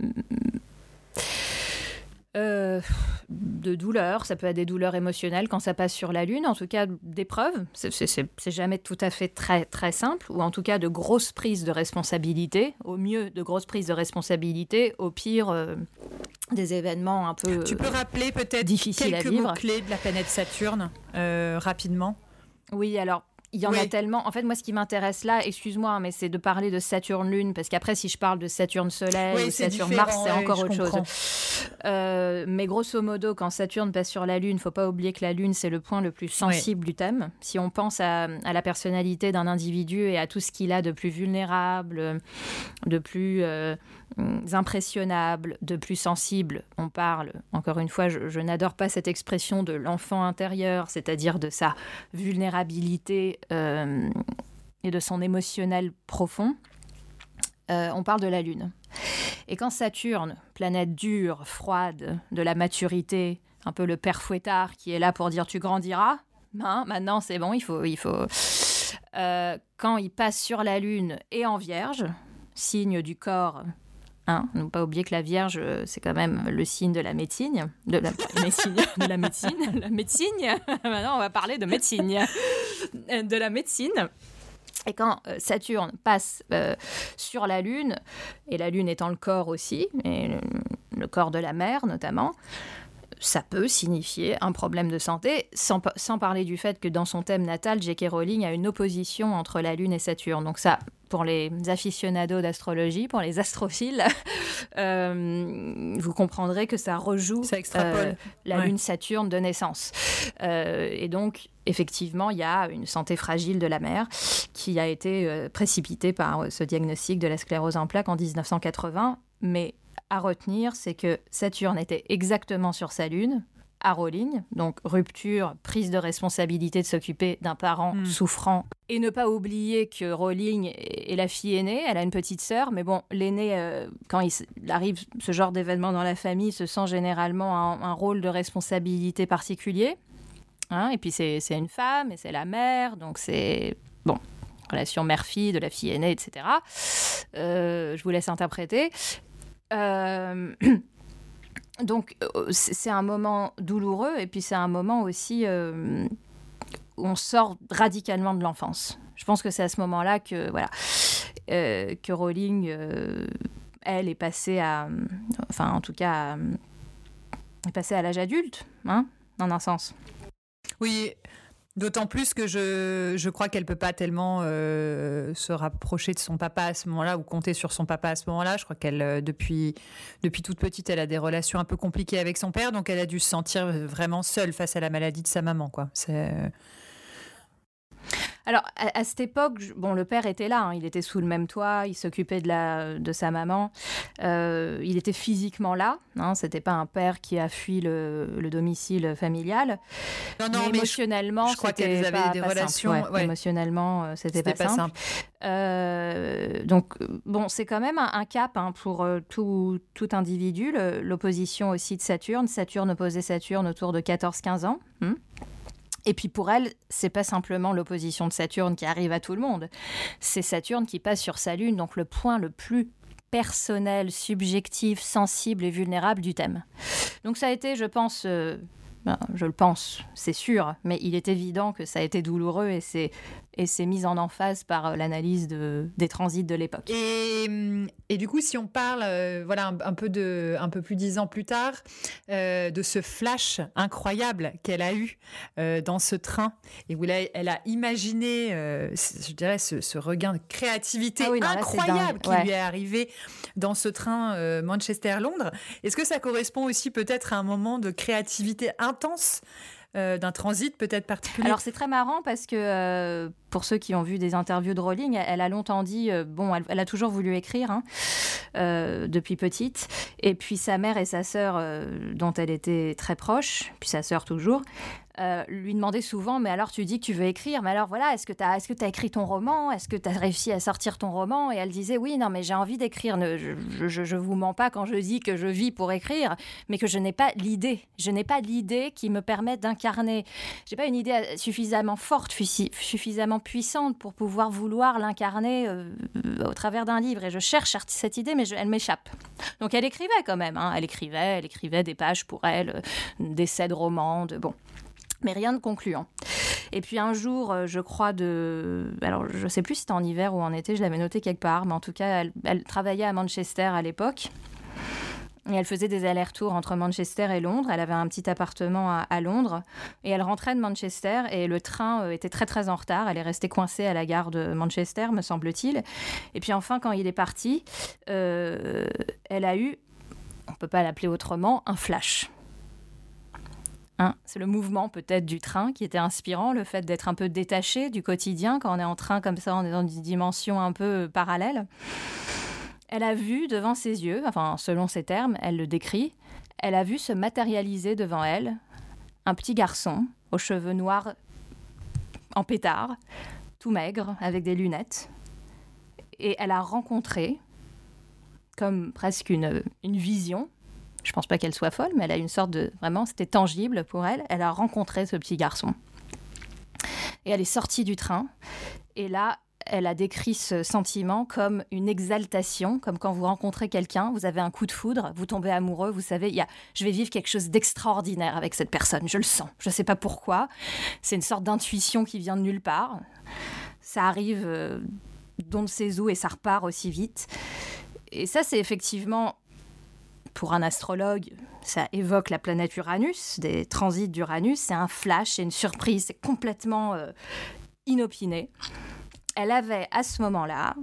[SPEAKER 1] Euh, de douleur, ça peut être des douleurs émotionnelles quand ça passe sur la Lune, en tout cas d'épreuves, c'est jamais tout à fait très, très simple, ou en tout cas de grosses prises de responsabilité, au mieux de grosses prises de responsabilité, au pire euh, des événements un peu
[SPEAKER 2] Tu peux rappeler peut-être quelques mots clés de la planète Saturne rapidement?
[SPEAKER 1] Oui, alors il y en a tellement. En fait, moi, ce qui m'intéresse là, excuse-moi, mais c'est de parler de Saturne-Lune, parce qu'après, si je parle de Saturne-Soleil ou Saturne-Mars, c'est encore autre chose. Euh, mais grosso modo, quand Saturne passe sur la Lune, faut pas oublier que la Lune, c'est le point le plus sensible du thème. Si on pense à, la personnalité d'un individu et à tout ce qu'il a de plus vulnérable, de plus euh, impressionnable, de plus sensible, on parle, encore une fois, je, n'adore pas cette expression de l'enfant intérieur, c'est-à-dire de sa vulnérabilité euh, et de son émotionnel profond, euh, on parle de la Lune. Et quand Saturne, planète dure, froide, de la maturité, un peu le père fouettard qui est là pour dire tu grandiras, hein, maintenant c'est bon, il faut... Il faut. Euh, quand il passe sur la Lune et en Vierge, signe du corps Hein, ne pas oublier que la Vierge, c'est quand même le signe de la médecine. De la, médecine, de la médecine. La médecine. Maintenant, on va parler de médecine. De la médecine. Et quand euh, Saturne passe euh, sur la Lune, et la Lune étant le corps aussi, et le, corps de la mère notamment, ça peut signifier un problème de santé, sans, sans, parler du fait que dans son thème natal, J.K. Rowling a une opposition entre la Lune et Saturne. Donc ça, pour les aficionados d'astrologie, pour les astrophiles, euh, vous comprendrez que ça rejoue
[SPEAKER 2] euh,
[SPEAKER 1] la lune Saturne de naissance. Euh, et donc, effectivement, il y a une santé fragile de la mère qui a été précipitée par ce diagnostic de la sclérose en plaques en 1980. Mais à retenir, c'est que Saturne était exactement sur sa lune, à Rowling. Donc rupture, prise de responsabilité de s'occuper d'un parent hmm. souffrant. Et ne pas oublier que Rowling est la fille aînée, elle a une petite sœur, mais bon, l'aîné, euh, quand il arrive ce genre d'événement dans la famille, se sent généralement un, un rôle de responsabilité particulier. Hein, et puis c'est une femme, et c'est la mère, donc c'est... Bon, relation mère-fille, de la fille aînée, etc. Euh, je vous laisse interpréter. Euh, donc euh, c'est un moment douloureux et puis c'est un moment aussi euh, où on sort radicalement de l'enfance. Je pense que c'est à ce moment-là que voilà euh, que Rowling elle est passée à enfin en tout cas est passée à l'âge adulte hein dans un sens.
[SPEAKER 2] Oui, D'autant plus que je, crois qu'elle peut pas tellement euh, se rapprocher de son papa à ce moment-là ou compter sur son papa à ce moment-là. Je crois qu'elle, euh, depuis, depuis toute petite, elle a des relations un peu compliquées avec son père, donc elle a dû se sentir vraiment seule face à la maladie de sa maman. Quoi.
[SPEAKER 1] Alors, à, cette époque, bon, le père était là, hein. il était sous le même toit, il s'occupait de, la, de sa maman, euh, il était physiquement là, hein, c'était pas un père qui a fui le, domicile familial.
[SPEAKER 2] Non, non, mais,
[SPEAKER 1] émotionnellement,
[SPEAKER 2] je, crois qu'elles avaient des relations.
[SPEAKER 1] Émotionnellement, euh, c'était pas, simple. Euh, donc, bon, c'est quand même un, cap hein, pour tout, tout, individu, l'opposition aussi de Saturne. Saturne opposait Saturne autour de 14-15 ans. Hmm. Et puis pour elle, c'est pas simplement l'opposition de Saturne qui arrive à tout le monde. C'est Saturne qui passe sur sa lune, donc le point le plus personnel, subjectif, sensible et vulnérable du thème. Donc ça a été, je pense, euh, ben, je le pense, c'est sûr, mais il est évident que ça a été douloureux et c'est et c'est mis en emphase par euh, l'analyse de, des transits de l'époque.
[SPEAKER 2] Et, et, du coup, si on parle, euh, voilà, un, peu de, un peu plus dix ans plus tard, euh, de ce flash incroyable qu'elle a eu dans ce train et où elle a, imaginé, je dirais, ce, regain de créativité ah incroyable qui lui est arrivé dans ce train Manchester-Londres. Est-ce que ça correspond aussi peut-être à un moment de créativité intense euh, d'un transit peut-être particulier
[SPEAKER 1] Alors c'est très marrant parce que euh, pour ceux qui ont vu des interviews de Rowling, elle a longtemps dit, euh, bon, elle, a toujours voulu écrire hein, depuis petite. Et puis sa mère et sa sœur, dont elle était très proche, puis sa sœur toujours, euh, lui demandait souvent Mais alors, tu dis que tu veux écrire, mais alors voilà, est-ce que tu as, écrit ton roman? Est-ce que tu as réussi à sortir ton roman? Et elle disait Oui, non, mais j'ai envie d'écrire. Je, je, vous mens pas quand je dis que je vis pour écrire, mais que je n'ai pas l'idée. Je n'ai pas l'idée qui me permet d'incarner. J'ai pas une idée euh, suffisamment forte, suffisamment puissante pour pouvoir vouloir l'incarner euh, au travers d'un livre. Et je cherche cette idée, mais elle m'échappe. Donc elle écrivait quand même. Hein. Elle écrivait, elle écrivait des pages pour elle, des essais de romans, de bon mais rien de concluant. Et puis un jour, euh, je crois de... Alors, je sais plus si c'était en hiver ou en été, je l'avais noté quelque part, mais en tout cas, elle, travaillait à Manchester à l'époque. Et elle faisait des allers-retours entre Manchester et Londres. Elle avait un petit appartement à, Londres. Et elle rentrait de Manchester et le train euh, était très très en retard. Elle est restée coincée à la gare de Manchester, me semble-t-il. Et puis enfin, quand il est parti, euh, elle a eu, on ne peut pas l'appeler autrement, un flash. Hein, c'est le mouvement peut-être du train qui était inspirant, le fait d'être un peu détaché du quotidien quand on est en train comme ça, on est dans une dimension un peu parallèle. Elle a vu devant ses yeux, enfin selon ses termes, elle le décrit, elle a vu se matérialiser devant elle un petit garçon aux cheveux noirs en pétard, tout maigre, avec des lunettes. Et elle a rencontré, comme presque une vision, je pense pas qu'elle soit folle, mais elle a une sorte de. Vraiment, c'était tangible pour elle. Elle a rencontré ce petit garçon. Et elle est sortie du train. Et là, elle a décrit ce sentiment comme une exaltation, comme quand vous rencontrez quelqu'un, vous avez un coup de foudre, vous tombez amoureux, vous savez, y a, je vais vivre quelque chose d'extraordinaire avec cette personne, je le sens, je ne sais pas pourquoi, c'est une sorte d'intuition qui vient de nulle part, ça arrive euh, d'on ne où et ça repart aussi vite. Et ça, c'est effectivement pour un astrologue, ça évoque la planète Uranus, des transits d'Uranus, c'est un flash, c'est une surprise, c'est complètement euh, inopiné. Elle avait à ce moment-là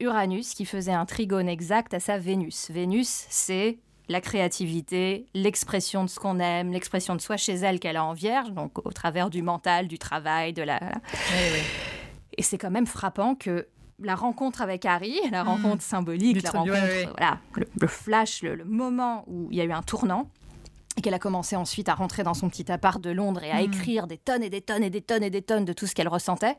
[SPEAKER 1] Uranus qui faisait un trigone exact à sa Vénus. Vénus, c'est la créativité, l'expression de ce qu'on aime, l'expression de soi chez elle qu'elle a en vierge, donc au travers du mental, du travail, de la... Et c'est quand même frappant que la rencontre avec Harry, la hmm. rencontre symbolique, la rencontre, voilà, le, flash, le, moment où il y a eu un tournant, et qu'elle a commencé ensuite à rentrer dans son petit appart de Londres et à hmm. écrire des tonnes et des tonnes et des tonnes et des tonnes de tout ce qu'elle ressentait.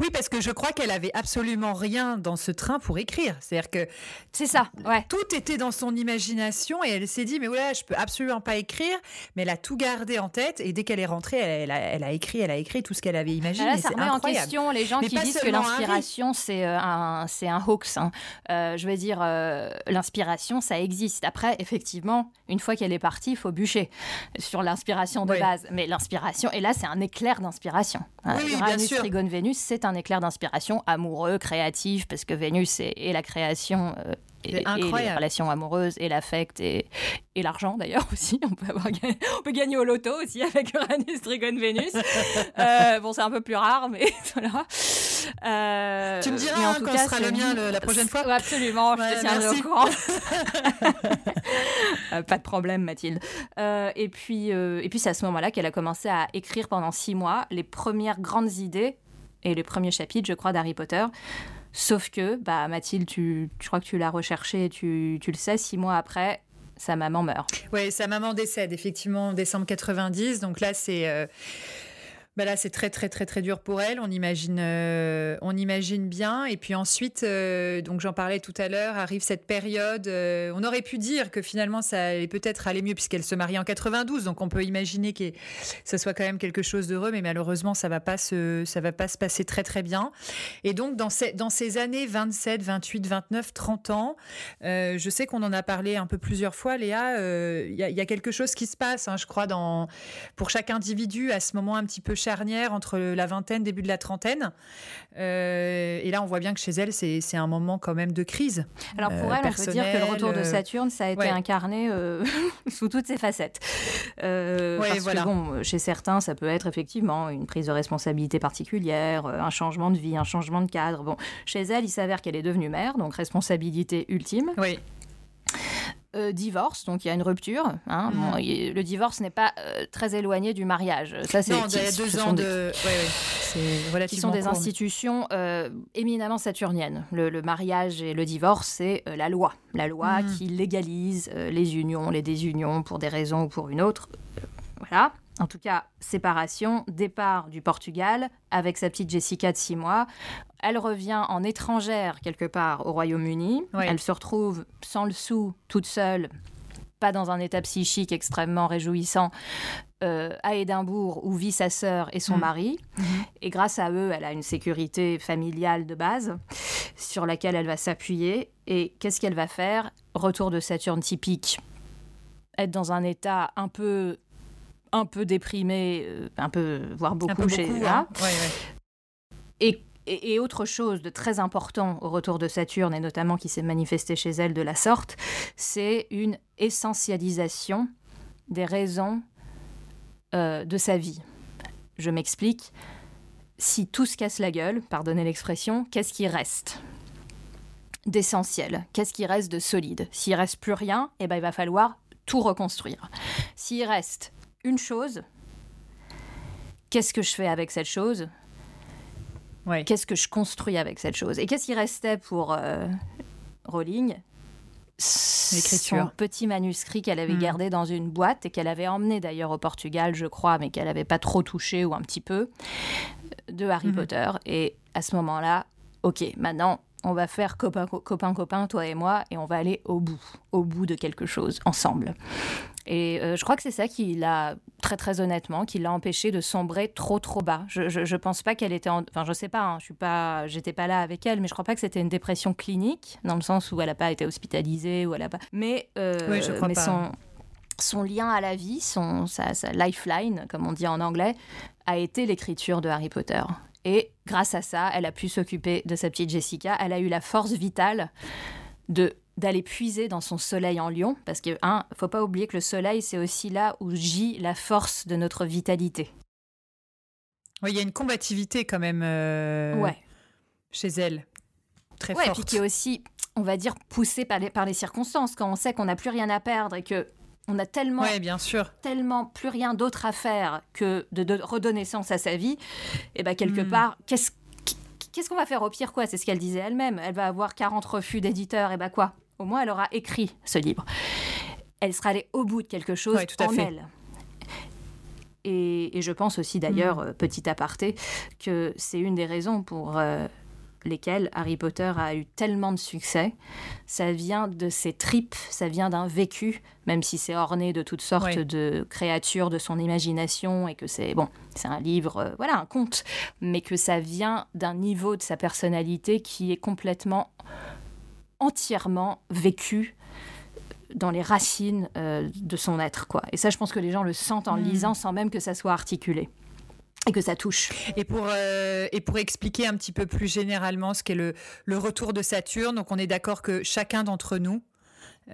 [SPEAKER 2] Oui, parce que je crois qu'elle avait absolument rien dans ce train pour écrire. C'est-à-dire que
[SPEAKER 1] c'est ça, ouais.
[SPEAKER 2] Tout était dans son imagination et elle s'est dit mais voilà, je peux absolument pas écrire, mais elle a tout gardé en tête et dès qu'elle est rentrée, elle, a, écrit, elle a écrit tout ce qu'elle avait imaginé.
[SPEAKER 1] ça remet en question les gens qui disent que l'inspiration c'est euh, un c'est un hoax. Hein. Euh, je veux dire, euh, l'inspiration ça existe. Après, effectivement, une fois qu'elle est partie, il faut bûcher sur l'inspiration de base. Mais l'inspiration, et là c'est un éclair d'inspiration.
[SPEAKER 2] Hein. Oui, bien sûr.
[SPEAKER 1] Vénus c'est un éclair d'inspiration amoureux, créatif, parce que Vénus est, la création. Euh, et, les relations amoureuses et l'affect et, et l'argent d'ailleurs aussi. On peut, avoir, on peut gagner au loto aussi avec Uranus, Trigone, Vénus. Euh, bon, c'est un peu plus rare, mais voilà.
[SPEAKER 2] Euh, tu me diras quand cas, sera le mien la prochaine fois.
[SPEAKER 1] Absolument, je te tiendrai au courant. pas de problème, Mathilde. et puis, et puis c'est à ce moment-là qu'elle a commencé à écrire pendant six mois les premières grandes idées et le premier chapitre, je crois, d'Harry Potter. Sauf que, bah, Mathilde, tu, je crois que tu l'as recherché, tu, tu le sais, six mois après, sa maman meurt.
[SPEAKER 2] Oui, sa maman décède, effectivement, en décembre 90. Donc là, c'est. Euh, bah là, c'est très, très, très, très dur pour elle. On imagine, euh, on imagine bien. Et puis ensuite, euh, donc j'en parlais tout à l'heure, arrive cette période. Euh, on aurait pu dire que finalement, ça allait peut-être aller mieux puisqu'elle se marie en 92. Donc on peut imaginer que ça soit quand même quelque chose d'heureux, mais malheureusement, ça va pas se, ça va pas se passer très, très bien. Et donc dans ces, dans ces années 27, 28, 29, 30 ans, je sais qu'on en a parlé un peu plusieurs fois, Léa. Il y, a quelque chose qui se passe, hein, je crois, dans pour chaque individu à ce moment un petit peu charnière entre la vingtaine, début de la trentaine. Euh, et là, on voit bien que chez elle, c'est un moment quand même de crise.
[SPEAKER 1] Alors pour elle, on peut dire que le retour de euh, Saturne, ça a été incarné euh, sous toutes ses facettes. parce que bon, chez certains, ça peut être effectivement une prise de responsabilité particulière, un changement de vie, un changement de cadre. Bon, chez elle, il s'avère qu'elle est devenue mère, donc responsabilité ultime.
[SPEAKER 2] Oui.
[SPEAKER 1] Euh, divorce, donc il y a une rupture. Hein. Mm. le divorce n'est pas euh, très éloigné du mariage.
[SPEAKER 2] Ça, c'est il y a deux ans de.
[SPEAKER 1] Ouais, qui sont des institutions euh, éminemment saturniennes. Le, mariage et le divorce, c'est la loi. La loi mm. qui légalise les unions, les désunions pour des raisons ou pour une autre. voilà en tout cas, séparation, départ du Portugal avec sa petite Jessica de six mois. Elle revient en étrangère quelque part au Royaume-Uni. Elle se retrouve sans le sou, toute seule, pas dans un état psychique extrêmement réjouissant, euh, à Édimbourg où vit sa sœur et son mm. mari. Mm-hmm. Et grâce à eux, elle a une sécurité familiale de base sur laquelle elle va s'appuyer. Et qu'est-ce qu'elle va faire? Retour de Saturne typique. Être dans un état un peu un peu déprimée, euh, un peu, voire beaucoup, chez elle. Hein. Et, et, autre chose de très important au retour de Saturne, et notamment qui s'est manifesté chez elle de la sorte, c'est une essentialisation des raisons euh, de sa vie. Je m'explique. Si tout se casse la gueule, pardonnez l'expression, qu'est-ce qui reste d'essentiel? Qu'est-ce qui reste de solide? S'il reste plus rien, eh ben, il va falloir tout reconstruire. S'il reste une chose, qu'est-ce que je fais avec cette chose? Qu'est-ce que je construis avec cette chose? Et qu'est-ce qui restait pour euh, Rowling? Son petit manuscrit qu'elle avait hmm. gardé dans une boîte et qu'elle avait emmené d'ailleurs au Portugal, je crois, mais qu'elle n'avait pas trop touché ou un petit peu, de Harry hmm. Potter. Et à ce moment-là, ok, maintenant, on va faire copain, copain, copain, toi et moi, et on va aller au bout, au bout de quelque chose, ensemble. Et euh, je crois que c'est ça qui l'a, très très honnêtement, qui l'a empêché de sombrer trop trop bas. Je, je, pense pas qu'elle était, enfin je sais pas, hein, je suis pas, j'étais pas là avec elle, mais je crois pas que c'était une dépression clinique, dans le sens où elle a pas été hospitalisée ou elle a pas. Mais, euh, mais son son lien à la vie, son, sa, sa, lifeline, comme on dit en anglais, a été l'écriture de Harry Potter. Et grâce à ça, elle a pu s'occuper de sa petite Jessica. Elle a eu la force vitale de d'aller puiser dans son soleil en lion, parce que, un, faut pas oublier que le soleil, c'est aussi là où gît la force de notre vitalité.
[SPEAKER 2] Oui, il y a une combativité quand même euh,
[SPEAKER 1] ouais.
[SPEAKER 2] chez elle. très
[SPEAKER 1] ouais,
[SPEAKER 2] forte.
[SPEAKER 1] puis qui est aussi, on va dire, poussée par les, par les circonstances. Quand on sait qu'on n'a plus rien à perdre et que on a tellement,
[SPEAKER 2] Ouais, bien sûr.
[SPEAKER 1] tellement plus rien d'autre à faire que de, de redonner sens à sa vie, et ben quelque
[SPEAKER 2] Mm.
[SPEAKER 1] part, qu'est-ce qu'est-ce qu'on va faire au pire quoi? C'est ce qu'elle disait elle-même. Elle va avoir 40 refus d'éditeurs, et ben quoi? Au moins, elle aura écrit ce livre. Elle sera allée au bout de quelque chose
[SPEAKER 2] Ouais, tout à
[SPEAKER 1] en
[SPEAKER 2] fait.
[SPEAKER 1] elle. Et, et je pense aussi d'ailleurs, euh, petit aparté, que c'est une des raisons pour euh, lesquelles Harry Potter a eu tellement de succès. Ça vient de ses tripes, ça vient d'un vécu, même si c'est orné de toutes sortes
[SPEAKER 2] Ouais.
[SPEAKER 1] de créatures de son imagination et que c'est bon, c'est un livre, euh, voilà, un conte, mais que ça vient d'un niveau de sa personnalité qui est complètement, entièrement vécu dans les racines euh, de son être, quoi. Et ça, je pense que les gens le sentent en le
[SPEAKER 2] Mm.
[SPEAKER 1] lisant sans même que ça soit articulé et que ça touche.
[SPEAKER 2] Et pour, euh, et pour expliquer un petit peu plus généralement ce qu'est le, le retour de Saturne, donc on est d'accord que chacun d'entre nous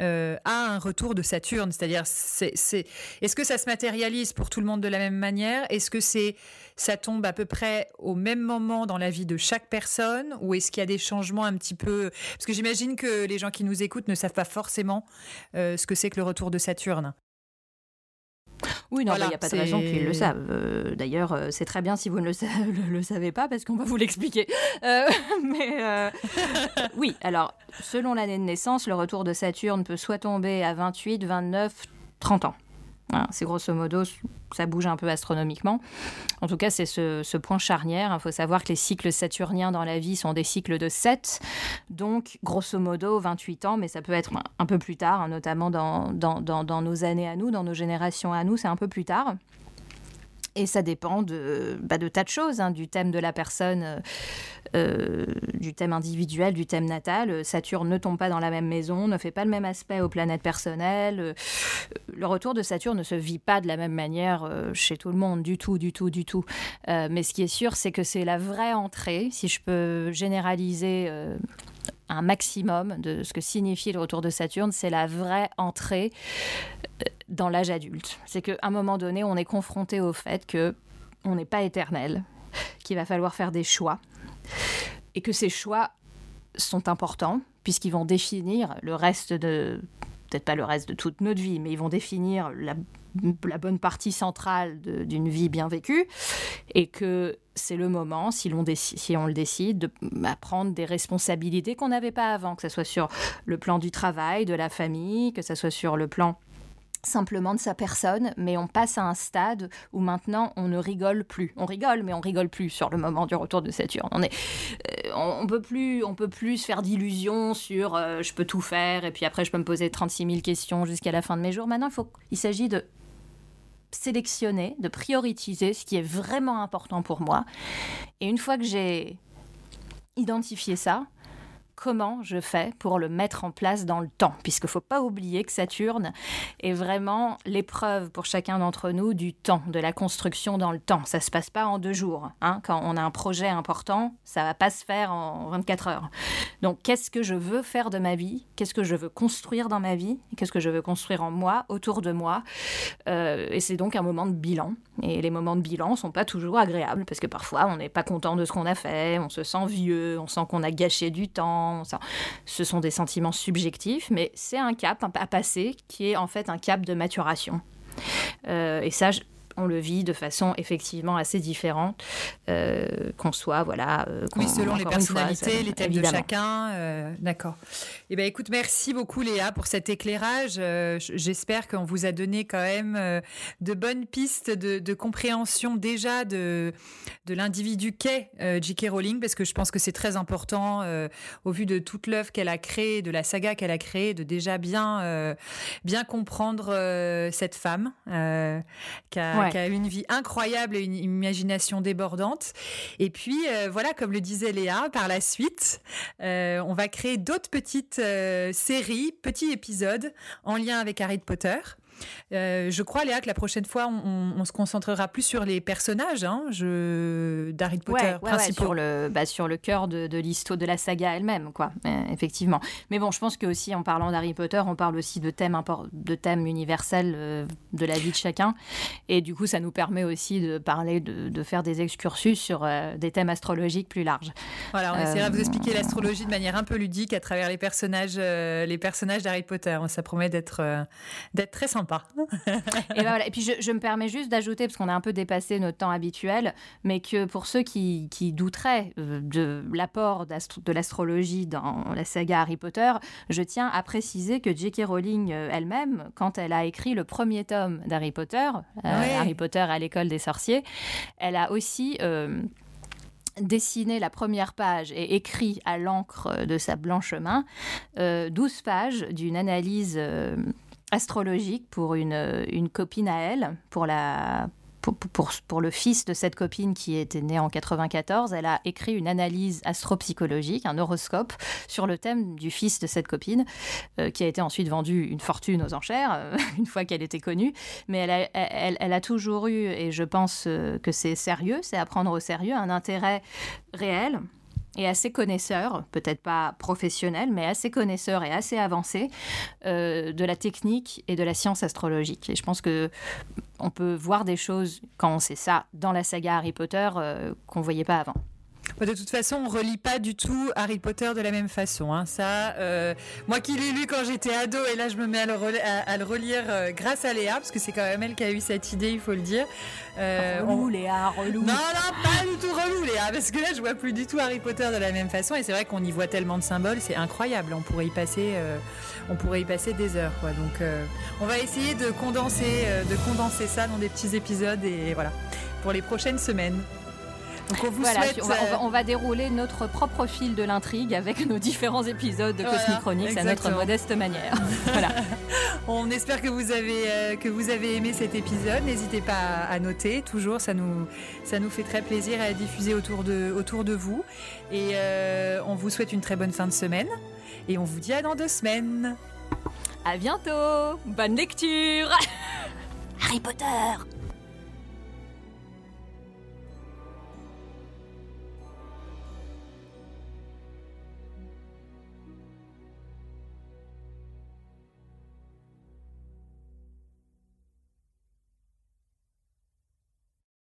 [SPEAKER 2] euh, a un retour de Saturne, c'est-à-dire c'est, c'est, est-ce que ça se matérialise pour tout le monde de la même manière? Est-ce que c'est ça tombe à peu près au même moment dans la vie de chaque personne? Ou est-ce qu'il y a des changements un petit peu? Parce que j'imagine que les gens qui nous écoutent ne savent pas forcément euh, ce que c'est que le retour de Saturne.
[SPEAKER 1] Oui, non, il
[SPEAKER 2] Voilà,
[SPEAKER 1] n'y a pas de raison qu'ils le savent. Euh, D'ailleurs, euh, c'est très bien si vous ne le, sa- le- le savez pas, parce qu'on va vous l'expliquer. Euh, mais oui, alors, selon l'année de naissance, le retour de Saturne peut soit tomber à 28, 29, 30 ans. C'est grosso modo, ça bouge un peu astronomiquement. En tout cas, c'est ce, point charnière. Il faut savoir que les cycles saturniens dans la vie sont des cycles de 7, donc grosso modo 28 ans, mais ça peut être un- peu plus tard, hein, notamment dans nos années à nous, dans nos générations à nous, c'est un peu plus tard. Et ça dépend de, bah, de tas de choses, hein, du thème de la personne, euh, euh, du thème individuel, du thème natal. Saturne ne tombe pas dans la même maison, ne fait pas le même aspect aux planètes personnelles. Euh, Le retour de Saturne ne se vit pas de la même manière chez tout le monde, du tout, du tout, du tout. Mais ce qui est sûr, c'est que c'est la vraie entrée, si je peux généraliser un maximum de ce que signifie le retour de Saturne, c'est la vraie entrée euh, dans l'âge adulte. C'est qu'à un moment donné, on est confronté au fait que on n'est pas éternel, qu'il va falloir faire des choix, et que ces choix sont importants puisqu'ils vont définir le reste de peut-être pas le reste de toute notre vie, mais ils vont définir la, la bonne partie centrale d'une vie bien vécue, et que c'est le moment, si, l'on si on le décide, de bah, prendre des responsabilités qu'on n'avait pas avant, que ce soit sur le plan du travail, de la famille, que ce soit sur le plan simplement de sa personne, mais on passe à un stade où maintenant on ne rigole plus. On rigole, mais on rigole plus sur le moment du retour de Saturne. On est, euh, on, peut plus, on peut plus se faire d'illusions sur euh, je peux tout faire et puis après je peux me poser 36 000 questions jusqu'à la fin de mes jours. Maintenant, faut, il s'agit de sélectionner, de prioriser ce qui est vraiment important pour moi. Et une fois que j'ai identifié ça, comment je fais pour le mettre en place dans le temps Puisqu'il ne faut pas oublier que Saturne est vraiment l'épreuve pour chacun d'entre nous du temps, de la construction dans le temps. Ça ne se passe pas en deux jours. hein. Quand on a un projet important, ça va pas se faire en 24 heures. Donc, qu'est-ce que je veux faire de ma vie? Qu'est-ce que je veux construire dans ma vie? Qu'est-ce que je veux construire en moi, autour de moi? Euh, Et c'est donc un moment de bilan. Et les moments de bilan sont pas toujours agréables parce que parfois on n'est pas content de ce qu'on a fait, on se sent vieux, on sent qu'on a gâché du temps. Ce sont des sentiments subjectifs, mais c'est un cap à passer qui est en fait un cap de maturation. Euh, et ça, on le vit de façon effectivement assez différente, euh, qu'on soit, voilà. euh,
[SPEAKER 2] Oui, selon les personnalités, les thèmes de chacun. euh, D'accord. Eh ben, écoute, merci beaucoup Léa pour cet éclairage. J'espère qu'on vous a donné quand même de bonnes pistes de, de compréhension déjà de, de l'individu qu'est J.K. Rowling, parce que je pense que c'est très important au vu de toute l'œuvre qu'elle a créée, de la saga qu'elle a créée, de déjà bien, bien comprendre cette femme qui, a,
[SPEAKER 1] Ouais.
[SPEAKER 2] qui a une vie incroyable et une imagination débordante. Et puis, euh, voilà, comme le disait Léa, par la suite, euh, on va créer d'autres petites euh, séries, petits épisodes en lien avec Harry Potter. Je crois, Léa, que la prochaine fois, on, se concentrera plus sur les personnages hein, d'Harry Potter
[SPEAKER 1] sur le bah, sur le cœur de, de l'histoire de la saga elle-même, quoi. effectivement. Mais bon, je pense que aussi en parlant d'Harry Potter, on parle aussi de thèmes de thèmes universels de la vie de chacun, et du coup, ça nous permet aussi de parler de, de faire des excursus sur des thèmes astrologiques plus larges.
[SPEAKER 2] Voilà, on essaiera de vous expliquer l'astrologie de manière un peu ludique à travers les personnages, les personnages d'Harry Potter. Ça promet d'être d'être très sympa.
[SPEAKER 1] Et, ben et, puis je, me permets juste d'ajouter, parce qu'on a un peu dépassé notre temps habituel, mais que pour ceux qui, qui douteraient euh, de l'apport de l'astrologie dans la saga Harry Potter, je tiens à préciser que J.K. Rowling euh, elle-même, quand elle a écrit le premier tome d'Harry Potter, euh, Harry Potter à l'école des sorciers, elle a aussi... dessiné la première page et écrit à l'encre de sa blanche main 12 pages d'une analyse astrologique pour une, une copine à elle, pour le fils de cette copine qui était né en 94, elle a écrit une analyse astropsychologique, un horoscope, sur le thème du fils de cette copine, euh, qui a été ensuite vendu une fortune aux enchères, euh, une fois qu'elle était connue. Mais elle a, elle, a toujours eu, et je pense euh, que c'est sérieux, c'est à prendre au sérieux, un intérêt réel et assez connaisseur, peut-être pas professionnel, mais assez connaisseur et assez avancé euh, de la technique et de la science astrologique. Et je pense que on peut voir des choses quand on sait ça dans la saga Harry Potter euh, qu'on voyait pas avant.
[SPEAKER 2] De toute façon, on relit pas du tout Harry Potter de la même façon. Hein. Ça, euh, moi qui l'ai lu quand j'étais ado, et là je me mets à le, relire euh, grâce à Léa, parce que c'est quand même elle qui a eu cette idée, il faut le dire.
[SPEAKER 1] Euh, relou, Léa, relou.
[SPEAKER 2] Non, non, pas du tout relou, Léa, parce que là je vois plus du tout Harry Potter de la même façon, et c'est vrai qu'on y voit tellement de symboles, c'est incroyable. On pourrait y passer, on pourrait y passer des heures, quoi. Donc, on va essayer de condenser, de condenser ça dans des petits épisodes, et voilà, pour les prochaines semaines
[SPEAKER 1] on, va, dérouler notre propre fil de l'intrigue avec nos différents épisodes de Cosmic Chronics à notre modeste manière. voilà.
[SPEAKER 2] On espère que vous avez euh, que vous avez aimé cet épisode. N'hésitez pas à, noter. Toujours, ça nous ça nous fait très plaisir à diffuser autour de autour de vous. Et euh, on vous souhaite une très bonne fin de semaine. Et on vous dit à dans deux semaines.
[SPEAKER 1] À bientôt. Bonne lecture. Harry Potter.